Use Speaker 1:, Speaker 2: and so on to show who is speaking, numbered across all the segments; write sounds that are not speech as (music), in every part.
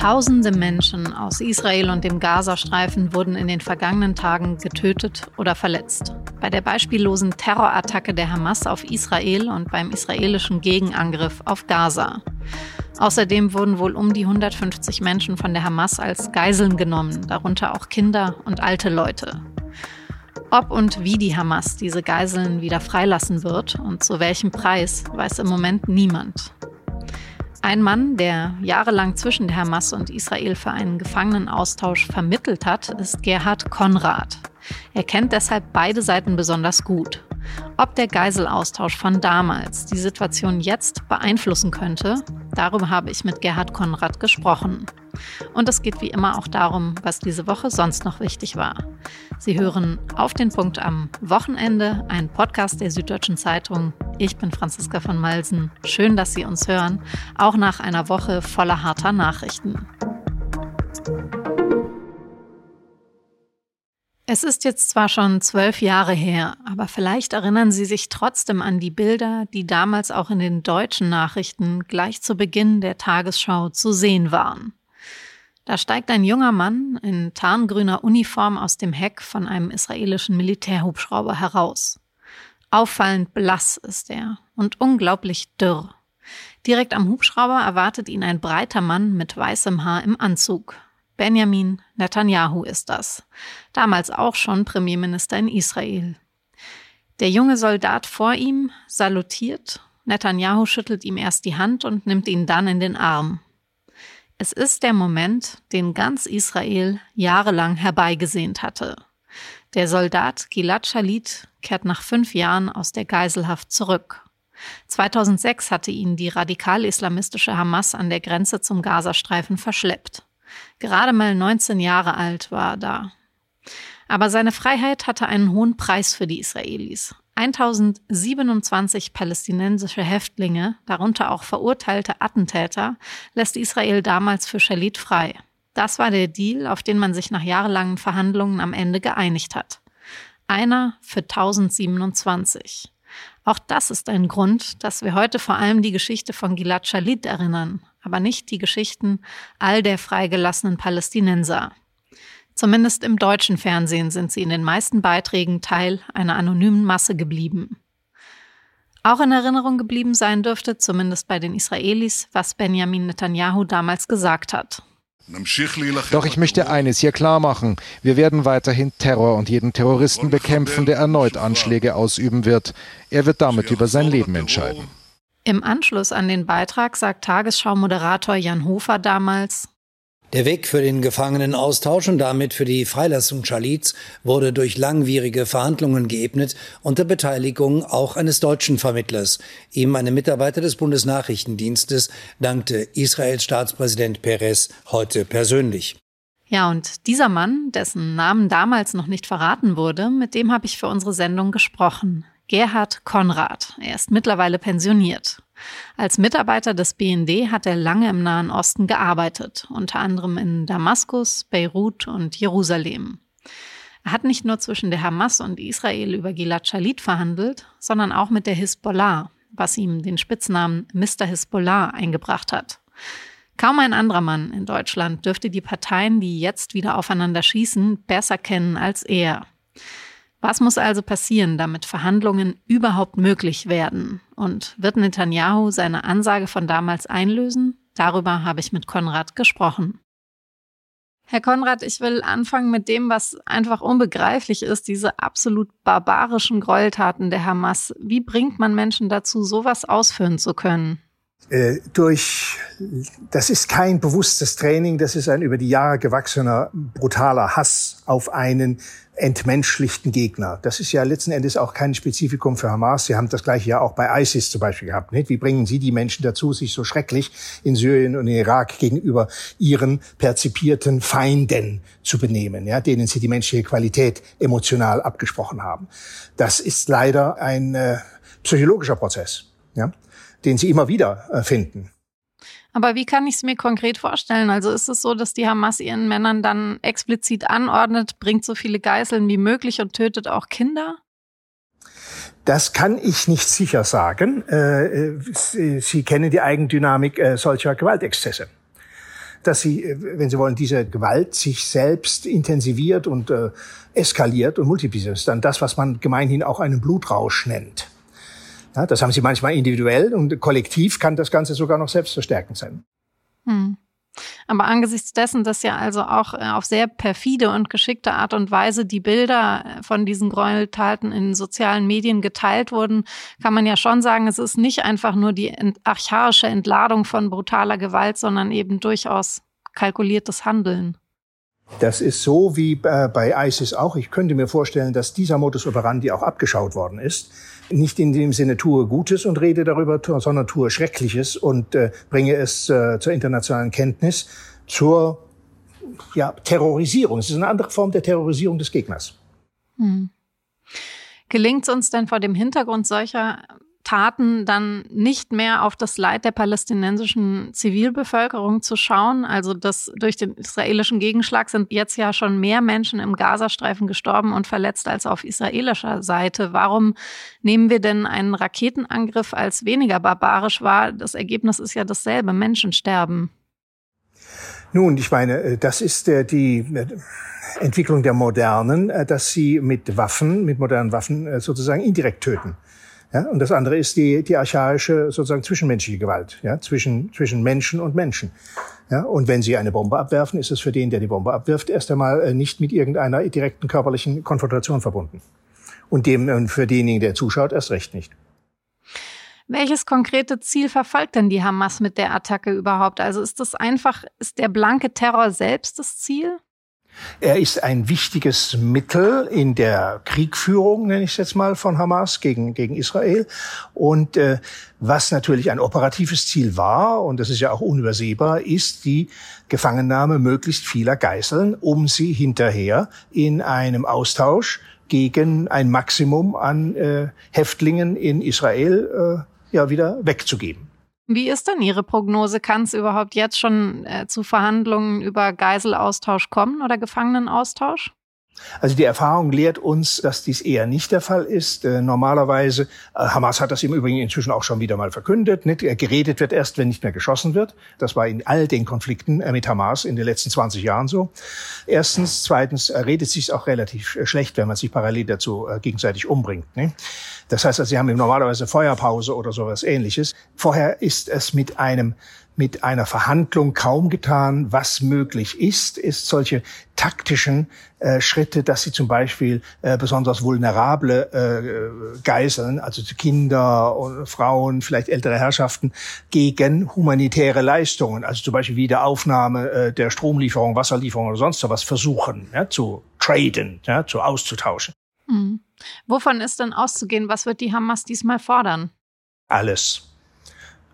Speaker 1: Tausende Menschen aus Israel und dem Gazastreifen wurden in den vergangenen Tagen getötet oder verletzt. Bei der beispiellosen Terrorattacke der Hamas auf Israel und beim israelischen Gegenangriff auf Gaza. Außerdem wurden wohl um die 150 Menschen von der Hamas als Geiseln genommen, darunter auch Kinder und alte Leute. Ob und wie die Hamas diese Geiseln wieder freilassen wird und zu welchem Preis, weiß im Moment niemand. Ein Mann, der jahrelang zwischen der Hamas und Israel für einen Gefangenenaustausch vermittelt hat, ist Gerhard Konrad. Er kennt deshalb beide Seiten besonders gut. Ob der Geiselaustausch von damals die Situation jetzt beeinflussen könnte, darüber habe ich mit Gerhard Konrad gesprochen. Und es geht wie immer auch darum, was diese Woche sonst noch wichtig war. Sie hören auf den Punkt am Wochenende, ein Podcast der Süddeutschen Zeitung. Ich bin Franziska von Malsen. Schön, dass Sie uns hören, auch nach einer Woche voller harter Nachrichten. Es ist jetzt zwar schon zwölf Jahre her, aber vielleicht erinnern Sie sich trotzdem an die Bilder, die damals auch in den deutschen Nachrichten gleich zu Beginn der Tagesschau zu sehen waren. Da steigt ein junger Mann in tarngrüner Uniform aus dem Heck von einem israelischen Militärhubschrauber heraus. Auffallend blass ist er und unglaublich dürr. Direkt am Hubschrauber erwartet ihn ein breiter Mann mit weißem Haar im Anzug. Benjamin Netanyahu ist das. Damals auch schon Premierminister in Israel. Der junge Soldat vor ihm salutiert. Netanyahu schüttelt ihm erst die Hand und nimmt ihn dann in den Arm. Es ist der Moment, den ganz Israel jahrelang herbeigesehnt hatte. Der Soldat Gilad Shalit kehrt nach fünf Jahren aus der Geiselhaft zurück. 2006 hatte ihn die radikal-islamistische Hamas an der Grenze zum Gazastreifen verschleppt. Gerade mal 19 Jahre alt war er da. Aber seine Freiheit hatte einen hohen Preis für die Israelis. 1027 palästinensische Häftlinge, darunter auch verurteilte Attentäter, lässt Israel damals für Shalit frei. Das war der Deal, auf den man sich nach jahrelangen Verhandlungen am Ende geeinigt hat. Einer für 1027. Auch das ist ein Grund, dass wir heute vor allem die Geschichte von Gilad Shalit erinnern, aber nicht die Geschichten all der freigelassenen Palästinenser. Zumindest im deutschen Fernsehen sind sie in den meisten Beiträgen Teil einer anonymen Masse geblieben. Auch in Erinnerung geblieben sein dürfte, zumindest bei den Israelis, was Benjamin Netanyahu damals gesagt hat.
Speaker 2: Doch ich möchte eines hier klar machen. Wir werden weiterhin Terror und jeden Terroristen bekämpfen, der erneut Anschläge ausüben wird. Er wird damit über sein Leben entscheiden.
Speaker 1: Im Anschluss an den Beitrag sagt Tagesschau-Moderator Jan Hofer damals,
Speaker 3: der Weg für den Gefangenenaustausch und damit für die Freilassung Schalits wurde durch langwierige Verhandlungen geebnet unter Beteiligung auch eines deutschen Vermittlers. Ihm, einem Mitarbeiter des Bundesnachrichtendienstes, dankte Israels Staatspräsident Perez heute persönlich.
Speaker 1: Ja, und dieser Mann, dessen Namen damals noch nicht verraten wurde, mit dem habe ich für unsere Sendung gesprochen. Gerhard Konrad. Er ist mittlerweile pensioniert. Als Mitarbeiter des BND hat er lange im Nahen Osten gearbeitet, unter anderem in Damaskus, Beirut und Jerusalem. Er hat nicht nur zwischen der Hamas und Israel über Gilad Shalit verhandelt, sondern auch mit der Hisbollah, was ihm den Spitznamen Mr. Hisbollah eingebracht hat. Kaum ein anderer Mann in Deutschland dürfte die Parteien, die jetzt wieder aufeinander schießen, besser kennen als er. Was muss also passieren, damit Verhandlungen überhaupt möglich werden? Und wird Netanyahu seine Ansage von damals einlösen? Darüber habe ich mit Konrad gesprochen. Herr Konrad, ich will anfangen mit dem, was einfach unbegreiflich ist, diese absolut barbarischen Gräueltaten der Hamas. Wie bringt man Menschen dazu, sowas ausführen zu können?
Speaker 4: Äh, durch, das ist kein bewusstes Training, das ist ein über die Jahre gewachsener brutaler Hass auf einen entmenschlichten Gegner. Das ist ja letzten Endes auch kein Spezifikum für Hamas. Sie haben das gleiche ja auch bei ISIS zum Beispiel gehabt. Nicht? Wie bringen Sie die Menschen dazu, sich so schrecklich in Syrien und in Irak gegenüber ihren perzipierten Feinden zu benehmen, ja, denen Sie die menschliche Qualität emotional abgesprochen haben? Das ist leider ein äh, psychologischer Prozess, ja, den Sie immer wieder äh, finden.
Speaker 1: Aber wie kann ich es mir konkret vorstellen? Also ist es so, dass die Hamas ihren Männern dann explizit anordnet, bringt so viele Geiseln wie möglich und tötet auch Kinder?
Speaker 4: Das kann ich nicht sicher sagen. Äh, Sie kennen die Eigendynamik äh, solcher Gewaltexzesse. Dass Sie, äh, wenn Sie wollen, diese Gewalt sich selbst intensiviert und eskaliert und multipliziert, ist dann das, was man gemeinhin auch einen Blutrausch nennt. Ja, das haben Sie manchmal individuell und kollektiv kann das Ganze sogar noch selbstverstärkend sein. Hm.
Speaker 1: Aber angesichts dessen, dass ja also auch äh, auf sehr perfide und geschickte Art und Weise die Bilder äh, von diesen Gräueltaten in sozialen Medien geteilt wurden, kann man ja schon sagen, es ist nicht einfach nur die archaische Entladung von brutaler Gewalt, sondern eben durchaus kalkuliertes Handeln.
Speaker 4: Das ist so wie äh, bei ISIS auch. Ich könnte mir vorstellen, dass dieser Modus operandi auch abgeschaut worden ist. Nicht in dem Sinne tue Gutes und rede darüber, sondern tue Schreckliches und äh, bringe es äh, zur internationalen Kenntnis, zur ja, Terrorisierung. Es ist eine andere Form der Terrorisierung des Gegners. Hm.
Speaker 1: Gelingt es uns denn vor dem Hintergrund solcher Taten dann nicht mehr auf das Leid der palästinensischen Zivilbevölkerung zu schauen. Also das durch den israelischen Gegenschlag sind jetzt ja schon mehr Menschen im Gazastreifen gestorben und verletzt als auf israelischer Seite. Warum nehmen wir denn einen Raketenangriff als weniger barbarisch wahr? Das Ergebnis ist ja dasselbe, Menschen sterben.
Speaker 4: Nun, ich meine, äh, das ist äh, die äh, Entwicklung der Modernen, dass sie mit Waffen, mit modernen Waffen sozusagen indirekt töten. Ja, und das andere ist die, die archaische, sozusagen zwischenmenschliche Gewalt, ja, zwischen, zwischen Menschen und Menschen. Ja, und wenn Sie eine Bombe abwerfen, ist es für den, der die Bombe abwirft, erst einmal äh, nicht mit irgendeiner direkten körperlichen Konfrontation verbunden. Und dem, äh, für denjenigen, der zuschaut, erst recht nicht.
Speaker 1: Welches konkrete Ziel verfolgt denn die Hamas mit der Attacke überhaupt? Also ist das einfach, ist der blanke Terror selbst das Ziel?
Speaker 4: Er ist ein wichtiges Mittel in der Kriegführung, nenne ich es jetzt mal, von Hamas gegen, gegen Israel. Und äh, was natürlich ein operatives Ziel war, und das ist ja auch unübersehbar, ist die Gefangennahme möglichst vieler Geiseln, um sie hinterher in einem Austausch gegen ein Maximum an äh, Häftlingen in Israel äh, ja wieder wegzugeben.
Speaker 1: Wie ist denn Ihre Prognose? Kann es überhaupt jetzt schon äh, zu Verhandlungen über Geiselaustausch kommen oder Gefangenenaustausch?
Speaker 4: Also die Erfahrung lehrt uns, dass dies eher nicht der Fall ist. Äh, normalerweise, äh, Hamas hat das im Übrigen inzwischen auch schon wieder mal verkündet, nicht? geredet wird erst, wenn nicht mehr geschossen wird. Das war in all den Konflikten äh, mit Hamas in den letzten 20 Jahren so. Erstens. Zweitens äh, redet sich auch relativ äh, schlecht, wenn man sich parallel dazu äh, gegenseitig umbringt. Nicht? Das heißt, also, sie haben normalerweise Feuerpause oder sowas ähnliches. Vorher ist es mit einem mit einer Verhandlung kaum getan. Was möglich ist, ist solche taktischen äh, Schritte, dass sie zum Beispiel äh, besonders vulnerable äh, Geiseln, also Kinder und Frauen, vielleicht ältere Herrschaften, gegen humanitäre Leistungen, also zum Beispiel Wiederaufnahme äh, der Stromlieferung, Wasserlieferung oder sonst was versuchen ja, zu traden, ja, zu auszutauschen.
Speaker 1: Mhm. Wovon ist denn auszugehen? Was wird die Hamas diesmal fordern?
Speaker 4: Alles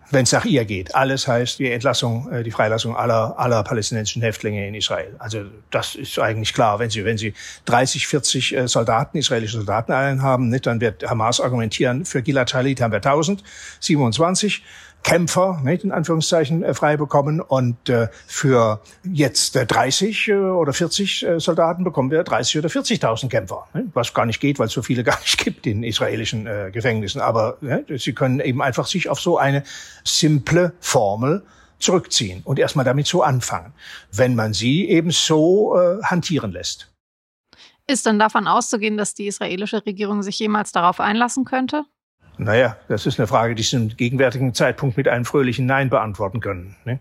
Speaker 4: wenn es nach ihr geht. Alles heißt die Entlassung, äh, die Freilassung aller, aller palästinensischen Häftlinge in Israel. Also das ist eigentlich klar. Wenn Sie, wenn Sie 30, 40 äh, Soldaten, israelische Soldaten haben, nicht, dann wird Hamas argumentieren, für Gilad Shalit haben wir 1000, 27. Kämpfer, nicht, in Anführungszeichen, äh, frei bekommen. Und äh, für jetzt äh, 30 äh, oder 40 äh, Soldaten bekommen wir 30 oder 40.000 Kämpfer. Was gar nicht geht, weil es so viele (laughs) gar nicht gibt in israelischen Gefängnissen. Aber ne, sie können eben einfach sich auf so eine simple Formel zurückziehen und erstmal damit so anfangen, wenn man sie eben so äh, hantieren lässt.
Speaker 1: Ist denn davon auszugehen, dass die israelische Regierung sich jemals darauf einlassen könnte?
Speaker 4: Naja, das ist eine Frage, die Sie zum gegenwärtigen Zeitpunkt mit einem fröhlichen Nein beantworten können. Ne?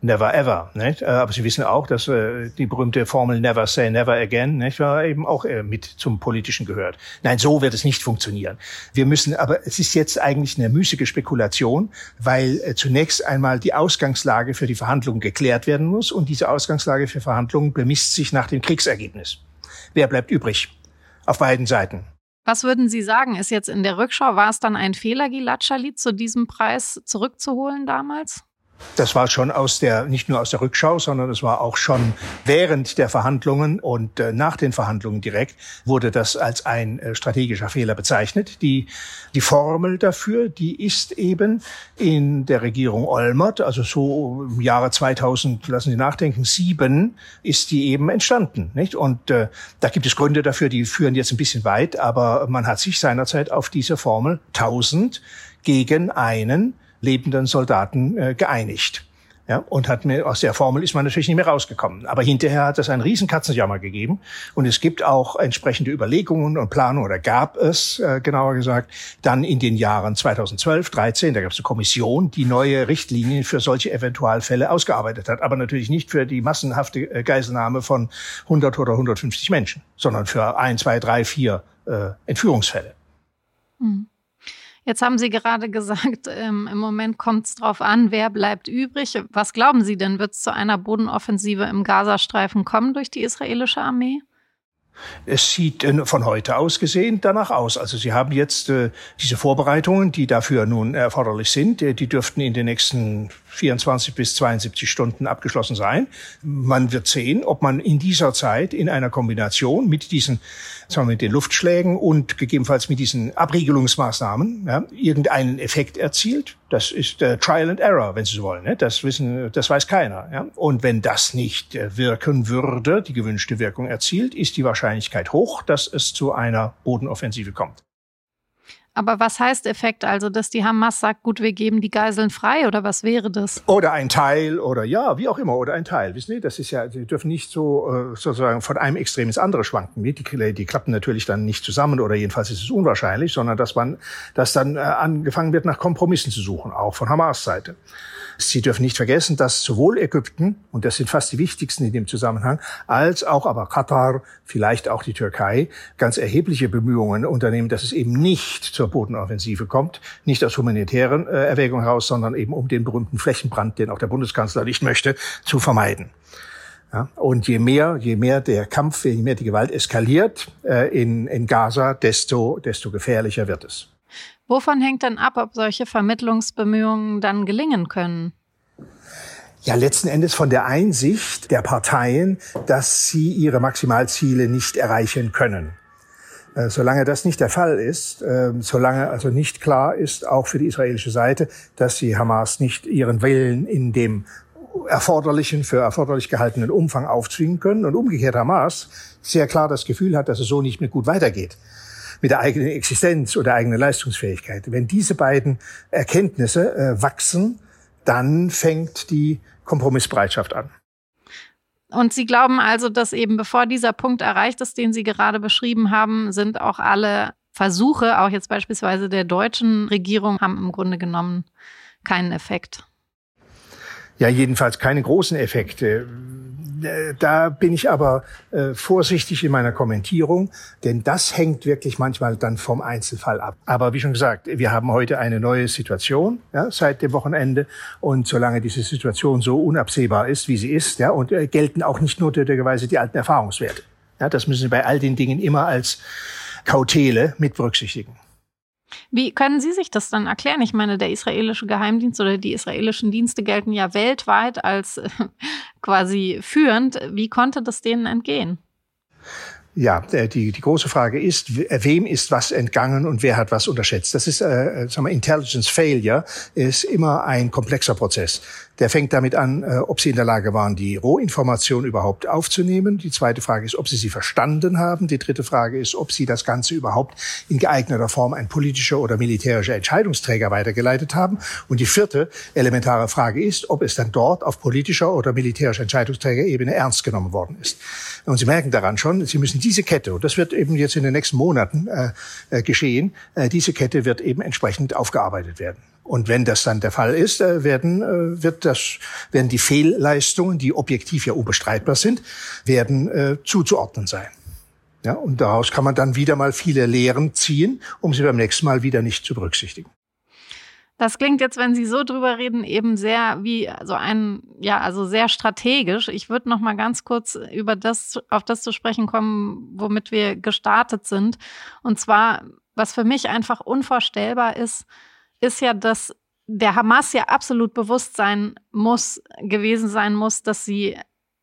Speaker 4: Never ever. Nicht? Äh, aber Sie wissen auch, dass äh, die berühmte Formel Never say never again nicht, war eben auch äh, mit zum Politischen gehört. Nein, so wird es nicht funktionieren. Wir müssen, aber es ist jetzt eigentlich eine müßige Spekulation, weil äh, zunächst einmal die Ausgangslage für die Verhandlungen geklärt werden muss und diese Ausgangslage für Verhandlungen bemisst sich nach dem Kriegsergebnis. Wer bleibt übrig? Auf beiden Seiten.
Speaker 1: Was würden Sie sagen? Ist jetzt in der Rückschau, war es dann ein Fehler, Gilad Shalit zu diesem Preis zurückzuholen damals?
Speaker 4: Das war schon aus der, nicht nur aus der Rückschau, sondern es war auch schon während der Verhandlungen und äh, nach den Verhandlungen direkt wurde das als ein äh, strategischer Fehler bezeichnet. Die, die Formel dafür, die ist eben in der Regierung Olmert, also so im Jahre 2000, lassen Sie nachdenken, sieben, ist die eben entstanden, nicht? Und äh, da gibt es Gründe dafür, die führen jetzt ein bisschen weit, aber man hat sich seinerzeit auf diese Formel 1000 gegen einen lebenden Soldaten äh, geeinigt. Ja, und hat mir aus der Formel ist man natürlich nicht mehr rausgekommen. Aber hinterher hat es einen riesen Katzenjammer gegeben und es gibt auch entsprechende Überlegungen und Planungen oder gab es äh, genauer gesagt dann in den Jahren 2012, 13, da gab es eine Kommission, die neue Richtlinien für solche Eventualfälle ausgearbeitet hat, aber natürlich nicht für die massenhafte äh, Geiselnahme von 100 oder 150 Menschen, sondern für ein, zwei, drei, vier äh, Entführungsfälle.
Speaker 1: Mhm. Jetzt haben Sie gerade gesagt, (laughs) ähm, im Moment kommt es darauf an, wer bleibt übrig. Was glauben Sie denn, wird es zu einer Bodenoffensive im Gazastreifen kommen durch die israelische Armee?
Speaker 4: Es sieht äh, von heute aus gesehen danach aus. Also Sie haben jetzt äh, diese Vorbereitungen, die dafür nun erforderlich sind, äh, die dürften in den nächsten 24 bis 72 Stunden abgeschlossen sein. Man wird sehen, ob man in dieser Zeit in einer Kombination mit diesen, sagen wir, mit den Luftschlägen und gegebenenfalls mit diesen Abriegelungsmaßnahmen ja, irgendeinen Effekt erzielt. Das ist äh, Trial and Error, wenn Sie so wollen. Ne? Das wissen, das weiß keiner. Ja? Und wenn das nicht äh, wirken würde, die gewünschte Wirkung erzielt, ist die Wahrscheinlichkeit hoch, dass es zu einer Bodenoffensive kommt.
Speaker 1: Aber was heißt Effekt? Also, dass die Hamas sagt, gut, wir geben die Geiseln frei oder was wäre das?
Speaker 4: Oder ein Teil oder ja, wie auch immer, oder ein Teil. Wissen Sie, das ist ja, Sie dürfen nicht so äh, sozusagen von einem Extrem ins andere schwanken. Die, die klappen natürlich dann nicht zusammen oder jedenfalls ist es unwahrscheinlich, sondern dass man, dass dann äh, angefangen wird, nach Kompromissen zu suchen, auch von Hamas Seite. Sie dürfen nicht vergessen, dass sowohl Ägypten, und das sind fast die wichtigsten in dem Zusammenhang, als auch aber Katar, vielleicht auch die Türkei, ganz erhebliche Bemühungen unternehmen, dass es eben nicht zur Bodenoffensive kommt, nicht aus humanitären äh, Erwägungen heraus, sondern eben um den berühmten Flächenbrand, den auch der Bundeskanzler nicht möchte, zu vermeiden. Ja, und je mehr, je mehr der Kampf, je mehr die Gewalt eskaliert äh, in, in Gaza, desto, desto gefährlicher wird es.
Speaker 1: Wovon hängt dann ab, ob solche Vermittlungsbemühungen dann gelingen können?
Speaker 4: Ja, letzten Endes von der Einsicht der Parteien, dass sie ihre Maximalziele nicht erreichen können. Äh, solange das nicht der Fall ist, ähm, solange also nicht klar ist, auch für die israelische Seite, dass sie Hamas nicht ihren Willen in dem erforderlichen, für erforderlich gehaltenen Umfang aufzwingen können und umgekehrt Hamas sehr klar das Gefühl hat, dass es so nicht mehr gut weitergeht mit der eigenen Existenz oder eigenen Leistungsfähigkeit. Wenn diese beiden Erkenntnisse äh, wachsen, dann fängt die Kompromissbereitschaft an.
Speaker 1: Und Sie glauben also, dass eben bevor dieser Punkt erreicht ist, den Sie gerade beschrieben haben, sind auch alle Versuche, auch jetzt beispielsweise der deutschen Regierung, haben im Grunde genommen keinen Effekt.
Speaker 4: Ja, jedenfalls keine großen Effekte. Äh, da bin ich aber äh, vorsichtig in meiner Kommentierung, denn das hängt wirklich manchmal dann vom Einzelfall ab. Aber wie schon gesagt, wir haben heute eine neue Situation ja, seit dem Wochenende und solange diese Situation so unabsehbar ist, wie sie ist, ja, und äh, gelten auch nicht notwendigerweise die alten Erfahrungswerte. Ja, das müssen Sie bei all den Dingen immer als Kautele mit berücksichtigen.
Speaker 1: Wie können Sie sich das dann erklären? Ich meine, der israelische Geheimdienst oder die israelischen Dienste gelten ja weltweit als (laughs) quasi führend. Wie konnte das denen entgehen?
Speaker 4: Ja, die, die große Frage ist, wem ist was entgangen und wer hat was unterschätzt? Das ist, äh, sagen wir, Intelligence Failure ist immer ein komplexer Prozess. Der fängt damit an, äh, ob sie in der Lage waren, die Rohinformation überhaupt aufzunehmen. Die zweite Frage ist, ob sie sie verstanden haben. Die dritte Frage ist, ob sie das Ganze überhaupt in geeigneter Form ein politischer oder militärischer Entscheidungsträger weitergeleitet haben. Und die vierte elementare Frage ist, ob es dann dort auf politischer oder militärischer Entscheidungsträgerebene ernst genommen worden ist. Und Sie merken daran schon, Sie müssen diese Kette, und das wird eben jetzt in den nächsten Monaten äh, äh geschehen, äh, diese Kette wird eben entsprechend aufgearbeitet werden. Und wenn das dann der Fall ist, äh, werden, äh, wird das, werden die Fehlleistungen, die objektiv ja unbestreitbar sind, werden äh, zuzuordnen sein. Ja, und daraus kann man dann wieder mal viele Lehren ziehen, um sie beim nächsten Mal wieder nicht zu berücksichtigen.
Speaker 1: Das klingt jetzt, wenn Sie so drüber reden, eben sehr wie so ein, ja, also sehr strategisch. Ich würde noch mal ganz kurz über das, auf das zu sprechen kommen, womit wir gestartet sind. Und zwar, was für mich einfach unvorstellbar ist, ist ja, dass der Hamas ja absolut bewusst sein muss, gewesen sein muss, dass sie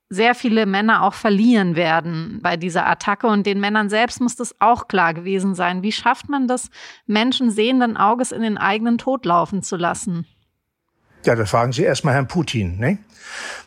Speaker 1: sehr viele Männer auch verlieren werden bei dieser Attacke. Und den Männern selbst muss das auch klar gewesen sein. Wie schafft man das, Menschen sehenden Auges in den eigenen Tod laufen zu lassen?
Speaker 4: Ja, das fragen Sie erstmal Herrn Putin. Ne?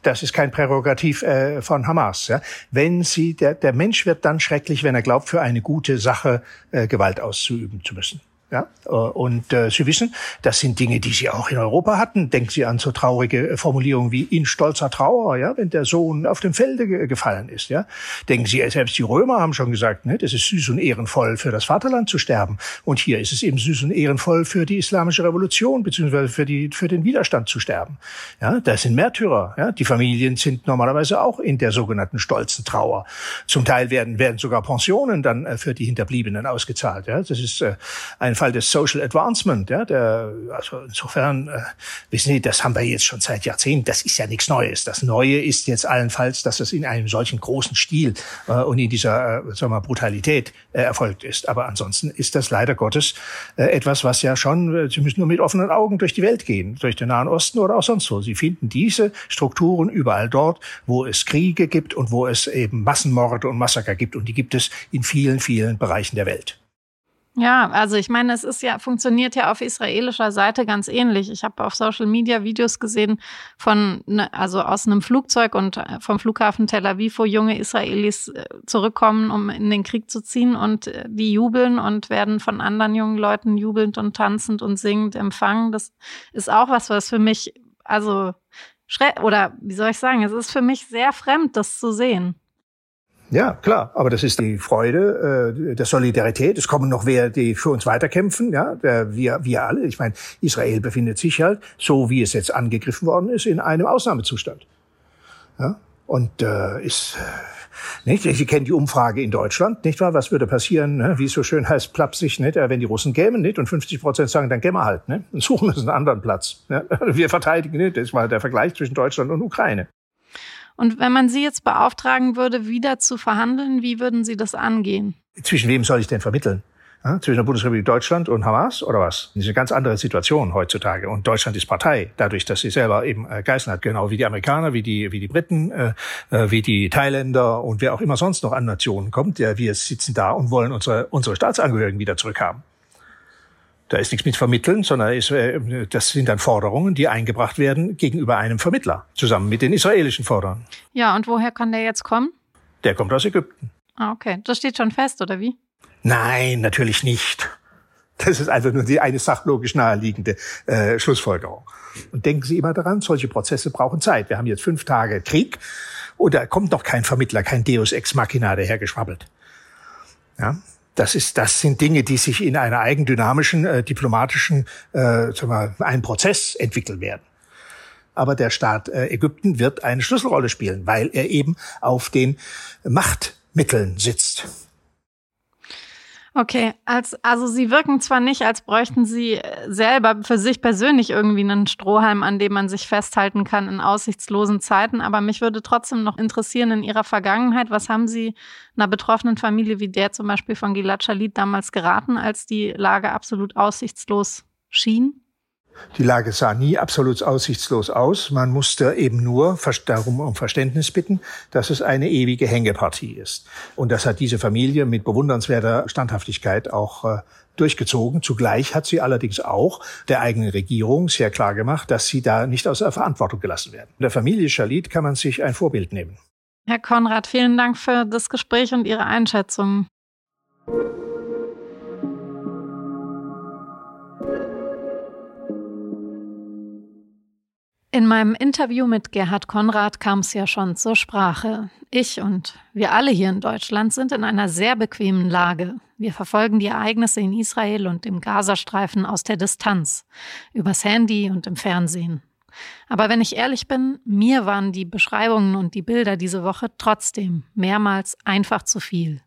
Speaker 4: Das ist kein Prärogativ äh, von Hamas. Ja? Wenn Sie, der, der Mensch wird dann schrecklich, wenn er glaubt, für eine gute Sache äh, Gewalt auszuüben zu müssen. Ja, äh, und äh, Sie wissen, das sind Dinge, die Sie auch in Europa hatten. Denken Sie an so traurige äh, Formulierungen wie in stolzer Trauer, ja, wenn der Sohn auf dem Felde ge gefallen ist. Ja, denken Sie, selbst die Römer haben schon gesagt, ne, das ist süß und ehrenvoll für das Vaterland zu sterben. Und hier ist es eben süß und ehrenvoll für die islamische Revolution beziehungsweise für die für den Widerstand zu sterben. Ja, das sind Märtyrer. Ja, die Familien sind normalerweise auch in der sogenannten stolzen Trauer. Zum Teil werden werden sogar Pensionen dann äh, für die Hinterbliebenen ausgezahlt. Ja, das ist äh, ein Fall des Social Advancement. Ja, der, also insofern, äh, wissen Sie, das haben wir jetzt schon seit Jahrzehnten. Das ist ja nichts Neues. Das Neue ist jetzt allenfalls, dass es in einem solchen großen Stil äh, und in dieser äh, sagen wir, Brutalität äh, erfolgt ist. Aber ansonsten ist das leider Gottes äh, etwas, was ja schon, äh, Sie müssen nur mit offenen Augen durch die Welt gehen, durch den Nahen Osten oder auch sonst wo. Sie finden diese Strukturen überall dort, wo es Kriege gibt und wo es eben Massenmorde und Massaker gibt. Und die gibt es in vielen, vielen Bereichen der Welt.
Speaker 1: Ja, also ich meine, es ist ja funktioniert ja auf israelischer Seite ganz ähnlich. Ich habe auf Social Media Videos gesehen von ne, also aus einem Flugzeug und äh, vom Flughafen Tel Aviv, wo junge Israelis äh, zurückkommen, um in den Krieg zu ziehen und äh, die jubeln und werden von anderen jungen Leuten jubelnd und tanzend und singend empfangen. Das ist auch was, was für mich also oder wie soll ich sagen, es ist für mich sehr fremd, das zu sehen.
Speaker 4: Ja, klar, aber das ist die Freude äh, der Solidarität. Es kommen noch wer, die für uns weiterkämpfen, ja, der, wir, wir alle. Ich meine, Israel befindet sich halt, so wie es jetzt angegriffen worden ist, in einem Ausnahmezustand. Ja, und äh, ist nicht. Sie kennen die Umfrage in Deutschland, nicht wahr? Was würde passieren, ne? wie es so schön heißt, plapsig, nicht? Wenn die Russen kämen, nicht? Und 50 Prozent sagen, dann gehen wir halt, ne? Und suchen uns einen anderen Platz. Ja? (laughs) Wir verteidigen, nicht? Das war der Vergleich zwischen Deutschland und Ukraine.
Speaker 1: Und wenn man Sie jetzt beauftragen würde, wieder zu verhandeln, wie würden Sie das angehen?
Speaker 4: Zwischen wem soll ich denn vermitteln? Ja, zwischen der Bundesrepublik Deutschland und Hamas oder was? Das ist eine ganz andere Situation heutzutage. Und Deutschland ist Partei, dadurch, dass sie selber eben äh, Geiseln hat, genau wie die Amerikaner, wie die, wie die Briten, äh, äh, wie die Thailänder und wer auch immer sonst noch an Nationen kommt. Ja, wir sitzen da und wollen unsere, unsere Staatsangehörigen wieder zurückhaben. Da ist nichts mit Vermitteln, sondern ist, äh, das sind dann Forderungen, die eingebracht werden gegenüber einem Vermittler, zusammen mit den israelischen Forderungen.
Speaker 1: Ja, und woher kann der jetzt kommen?
Speaker 4: Der kommt aus Ägypten.
Speaker 1: Ah, okay. Das steht schon fest, oder wie?
Speaker 4: Nein, natürlich nicht. Das ist einfach nur die eine sachlogisch naheliegende äh, Schlussfolgerung. Und denken Sie immer daran, solche Prozesse brauchen Zeit. Wir haben jetzt fünf Tage Krieg und da kommt noch kein Vermittler, kein Deus ex machina dahergeschwabbelt. Ja, das ist, das sind Dinge, die sich in einer eigendynamischen, äh, diplomatischen, äh, sagen wir, einen Prozess entwickeln werden. Aber der Staat äh, Ägypten wird eine Schlüsselrolle spielen, weil er eben auf den Machtmitteln sitzt.
Speaker 1: Okay, als, also Sie wirken zwar nicht, als bräuchten Sie äh, selber für sich persönlich irgendwie einen Strohhalm, an dem man sich festhalten kann in aussichtslosen Zeiten, aber mich würde trotzdem noch interessieren in Ihrer Vergangenheit, was haben Sie einer betroffenen Familie wie der zum Beispiel von Gilad Shalit damals geraten, als die Lage absolut aussichtslos schien?
Speaker 4: Die Lage sah nie absolut aussichtslos aus. Man musste eben nur darum um Verständnis bitten, dass es eine ewige Hängepartie ist. Und das hat diese Familie mit bewundernswerter Standhaftigkeit auch äh, durchgezogen. Zugleich hat sie allerdings auch der eigenen Regierung sehr klar gemacht, dass sie da nicht aus der Verantwortung gelassen werden. In der Familie Shalit kann man sich ein Vorbild nehmen.
Speaker 1: Herr Konrad, vielen Dank für das Gespräch und Ihre Einschätzung. In meinem Interview mit Gerhard Konrad kam es ja schon zur Sprache. Ich und wir alle hier in Deutschland sind in einer sehr bequemen Lage. Wir verfolgen die Ereignisse in Israel und im Gazastreifen aus der Distanz, übers Handy und im Fernsehen. Aber wenn ich ehrlich bin, mir waren die Beschreibungen und die Bilder diese Woche trotzdem mehrmals einfach zu viel.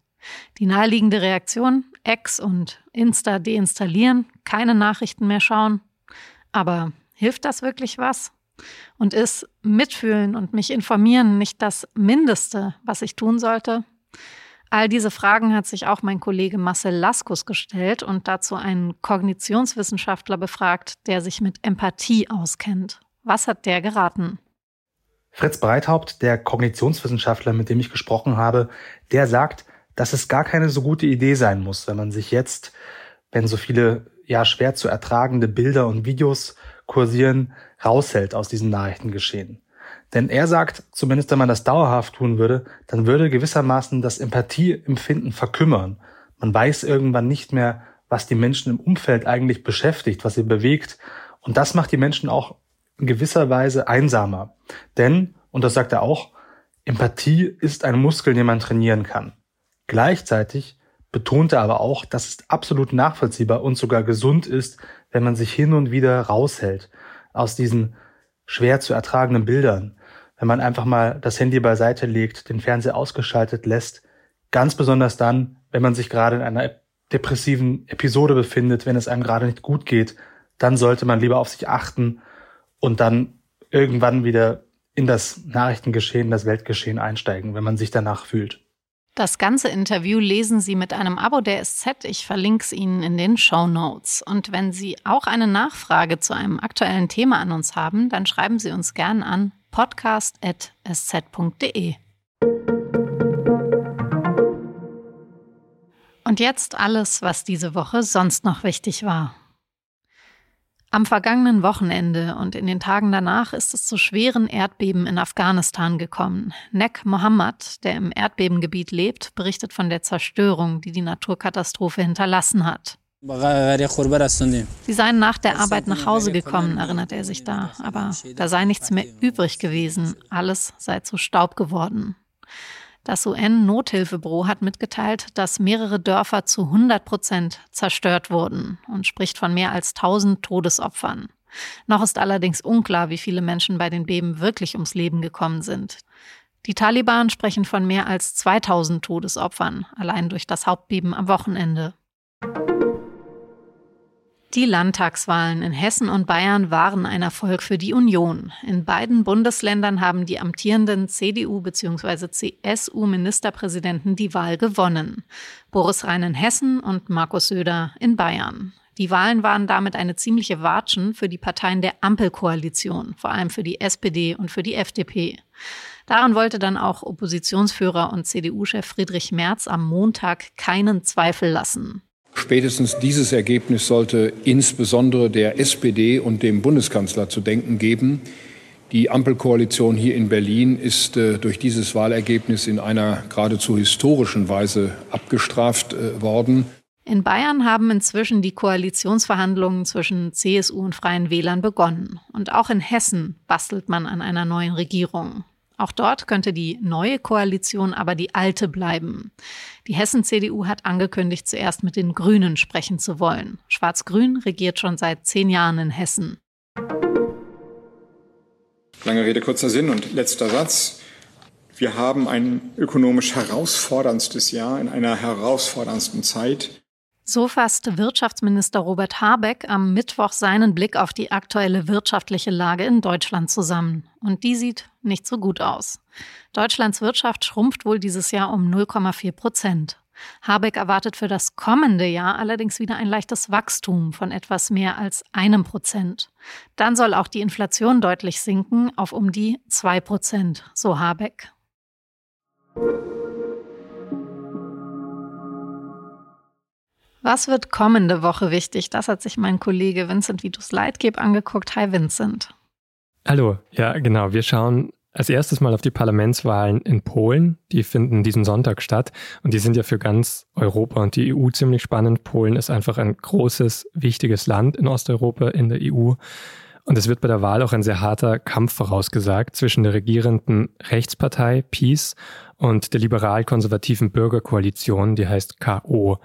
Speaker 1: Die naheliegende Reaktion, Ex und Insta deinstallieren, keine Nachrichten mehr schauen. Aber hilft das wirklich was? Und ist mitfühlen und mich informieren nicht das Mindeste, was ich tun sollte? All diese Fragen hat sich auch mein Kollege Marcel Laskus gestellt und dazu einen Kognitionswissenschaftler befragt, der sich mit Empathie auskennt. Was hat der geraten?
Speaker 5: Fritz Breithaupt, der Kognitionswissenschaftler, mit dem ich gesprochen habe, der sagt, dass es gar keine so gute Idee sein muss, wenn man sich jetzt, wenn so viele ja schwer zu ertragende Bilder und Videos kursieren, raushält aus diesem Nachrichtengeschehen. Denn er sagt, zumindest wenn man das dauerhaft tun würde, dann würde gewissermaßen das Empathieempfinden verkümmern. Man weiß irgendwann nicht mehr, was die Menschen im Umfeld eigentlich beschäftigt, was sie bewegt. Und das macht die Menschen auch in gewisser Weise einsamer. Denn, und das sagt er auch, Empathie ist ein Muskel, den man trainieren kann. Gleichzeitig betont er aber auch, dass es absolut nachvollziehbar und sogar gesund ist, wenn man sich hin und wieder raushält aus diesen schwer zu ertragenden Bildern, wenn man einfach mal das Handy beiseite legt, den Fernseher ausgeschaltet lässt, ganz besonders dann, wenn man sich gerade in einer depressiven Episode befindet, wenn es einem gerade nicht gut geht, dann sollte man lieber auf sich achten und dann irgendwann wieder in das Nachrichtengeschehen, das Weltgeschehen einsteigen, wenn man sich danach fühlt.
Speaker 1: Das ganze Interview lesen Sie mit einem Abo der SZ. Ich verlinke es Ihnen in den Show Notes. Und wenn Sie auch eine Nachfrage zu einem aktuellen Thema an uns haben, dann schreiben Sie uns gern an podcast.sz.de. Und jetzt alles, was diese Woche sonst noch wichtig war. Am vergangenen Wochenende und in den Tagen danach ist es zu schweren Erdbeben in Afghanistan gekommen. Nek Mohammed, der im Erdbebengebiet lebt, berichtet von der Zerstörung, die die Naturkatastrophe hinterlassen hat. Sie seien nach der Arbeit nach Hause gekommen, erinnert er sich da, aber da sei nichts mehr übrig gewesen, alles sei zu Staub geworden. Das UN-Nothilfebüro hat mitgeteilt, dass mehrere Dörfer zu 100 Prozent zerstört wurden und spricht von mehr als 1000 Todesopfern. Noch ist allerdings unklar, wie viele Menschen bei den Beben wirklich ums Leben gekommen sind. Die Taliban sprechen von mehr als 2000 Todesopfern, allein durch das Hauptbeben am Wochenende. Die Landtagswahlen in Hessen und Bayern waren ein Erfolg für die Union. In beiden Bundesländern haben die amtierenden CDU bzw. CSU-Ministerpräsidenten die Wahl gewonnen. Boris Rhein in Hessen und Markus Söder in Bayern. Die Wahlen waren damit eine ziemliche Watschen für die Parteien der Ampelkoalition, vor allem für die SPD und für die FDP. Daran wollte dann auch Oppositionsführer und CDU-Chef Friedrich Merz am Montag keinen Zweifel lassen.
Speaker 6: Spätestens dieses Ergebnis sollte insbesondere der SPD und dem Bundeskanzler zu denken geben. Die Ampelkoalition hier in Berlin ist äh, durch dieses Wahlergebnis in einer geradezu historischen Weise abgestraft äh, worden.
Speaker 1: In Bayern haben inzwischen die Koalitionsverhandlungen zwischen CSU und Freien Wählern begonnen. Und auch in Hessen bastelt man an einer neuen Regierung. Auch dort könnte die neue Koalition aber die alte bleiben. Die Hessen-CDU hat angekündigt, zuerst mit den Grünen sprechen zu wollen. Schwarz-Grün regiert schon seit zehn Jahren in Hessen.
Speaker 7: Lange Rede, kurzer Sinn und letzter Satz. Wir haben ein ökonomisch herausforderndstes Jahr in einer herausforderndsten Zeit.
Speaker 1: So fasst Wirtschaftsminister Robert Habeck am Mittwoch seinen Blick auf die aktuelle wirtschaftliche Lage in Deutschland zusammen. Und die sieht nicht so gut aus. Deutschlands Wirtschaft schrumpft wohl dieses Jahr um 0,4 Prozent. Habeck erwartet für das kommende Jahr allerdings wieder ein leichtes Wachstum von etwas mehr als einem Prozent. Dann soll auch die Inflation deutlich sinken auf um die zwei Prozent, so Habeck. Was wird kommende Woche wichtig? Das hat sich mein Kollege Vincent Vitus Leitgeb angeguckt. Hi Vincent.
Speaker 8: Hallo, ja genau. Wir schauen als erstes mal auf die Parlamentswahlen in Polen. Die finden diesen Sonntag statt und die sind ja für ganz Europa und die EU ziemlich spannend. Polen ist einfach ein großes, wichtiges Land in Osteuropa, in der EU. Und es wird bei der Wahl auch ein sehr harter Kampf vorausgesagt zwischen der regierenden Rechtspartei PiS und der liberal-konservativen Bürgerkoalition, die heißt KO.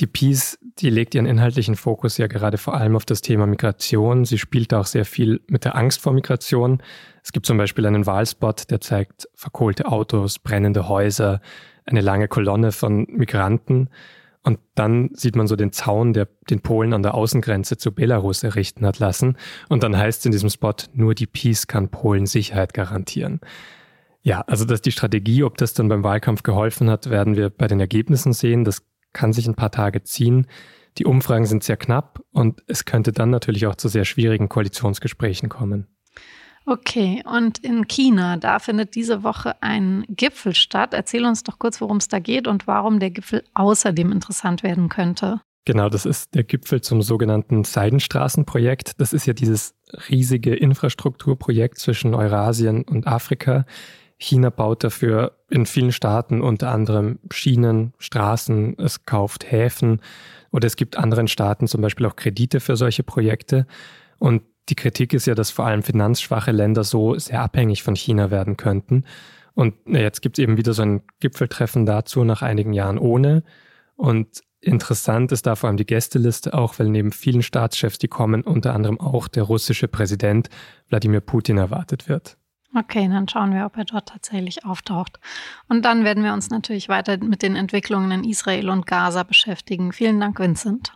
Speaker 8: Die Peace, die legt ihren inhaltlichen Fokus ja gerade vor allem auf das Thema Migration. Sie spielt auch sehr viel mit der Angst vor Migration. Es gibt zum Beispiel einen Wahlspot, der zeigt verkohlte Autos, brennende Häuser, eine lange Kolonne von Migranten. Und dann sieht man so den Zaun, der den Polen an der Außengrenze zu Belarus errichten hat lassen. Und dann heißt es in diesem Spot, nur die Peace kann Polen Sicherheit garantieren. Ja, also dass die Strategie, ob das dann beim Wahlkampf geholfen hat, werden wir bei den Ergebnissen sehen. Das kann sich ein paar Tage ziehen. Die Umfragen sind sehr knapp und es könnte dann natürlich auch zu sehr schwierigen Koalitionsgesprächen kommen.
Speaker 1: Okay, und in China, da findet diese Woche ein Gipfel statt. Erzähl uns doch kurz, worum es da geht und warum der Gipfel außerdem interessant werden könnte.
Speaker 8: Genau, das ist der Gipfel zum sogenannten Seidenstraßenprojekt. Das ist ja dieses riesige Infrastrukturprojekt zwischen Eurasien und Afrika. China baut dafür in vielen Staaten unter anderem Schienen, Straßen, es kauft Häfen oder es gibt anderen Staaten zum Beispiel auch Kredite für solche Projekte. Und die Kritik ist ja, dass vor allem finanzschwache Länder so sehr abhängig von China werden könnten. Und jetzt gibt es eben wieder so ein Gipfeltreffen dazu nach einigen Jahren ohne. Und interessant ist da vor allem die Gästeliste auch, weil neben vielen Staatschefs, die kommen, unter anderem auch der russische Präsident Wladimir Putin erwartet wird.
Speaker 1: Okay, dann schauen wir, ob er dort tatsächlich auftaucht. Und dann werden wir uns natürlich weiter mit den Entwicklungen in Israel und Gaza beschäftigen. Vielen Dank, Vincent.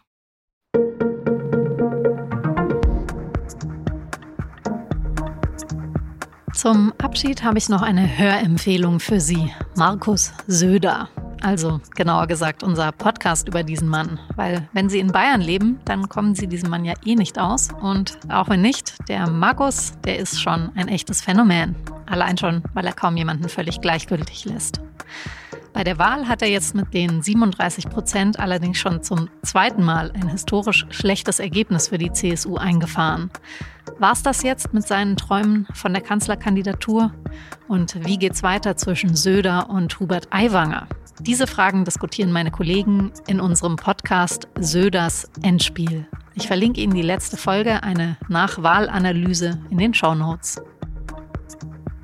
Speaker 1: Zum Abschied habe ich noch eine Hörempfehlung für Sie. Markus Söder. Also genauer gesagt unser Podcast über diesen Mann. Weil wenn Sie in Bayern leben, dann kommen Sie diesem Mann ja eh nicht aus. Und auch wenn nicht, der Markus, der ist schon ein echtes Phänomen. Allein schon, weil er kaum jemanden völlig gleichgültig lässt. Bei der Wahl hat er jetzt mit den 37 Prozent allerdings schon zum zweiten Mal ein historisch schlechtes Ergebnis für die CSU eingefahren. War es das jetzt mit seinen Träumen von der Kanzlerkandidatur? Und wie geht's weiter zwischen Söder und Hubert Aiwanger? Diese Fragen diskutieren meine Kollegen in unserem Podcast Söders Endspiel. Ich verlinke Ihnen die letzte Folge, eine Nachwahlanalyse in den Show Notes.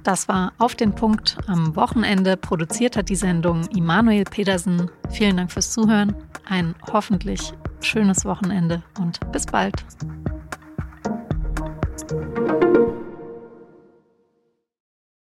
Speaker 1: Das war auf den Punkt am Wochenende. Produziert hat die Sendung Immanuel Pedersen. Vielen Dank fürs Zuhören. Ein hoffentlich schönes Wochenende und bis bald.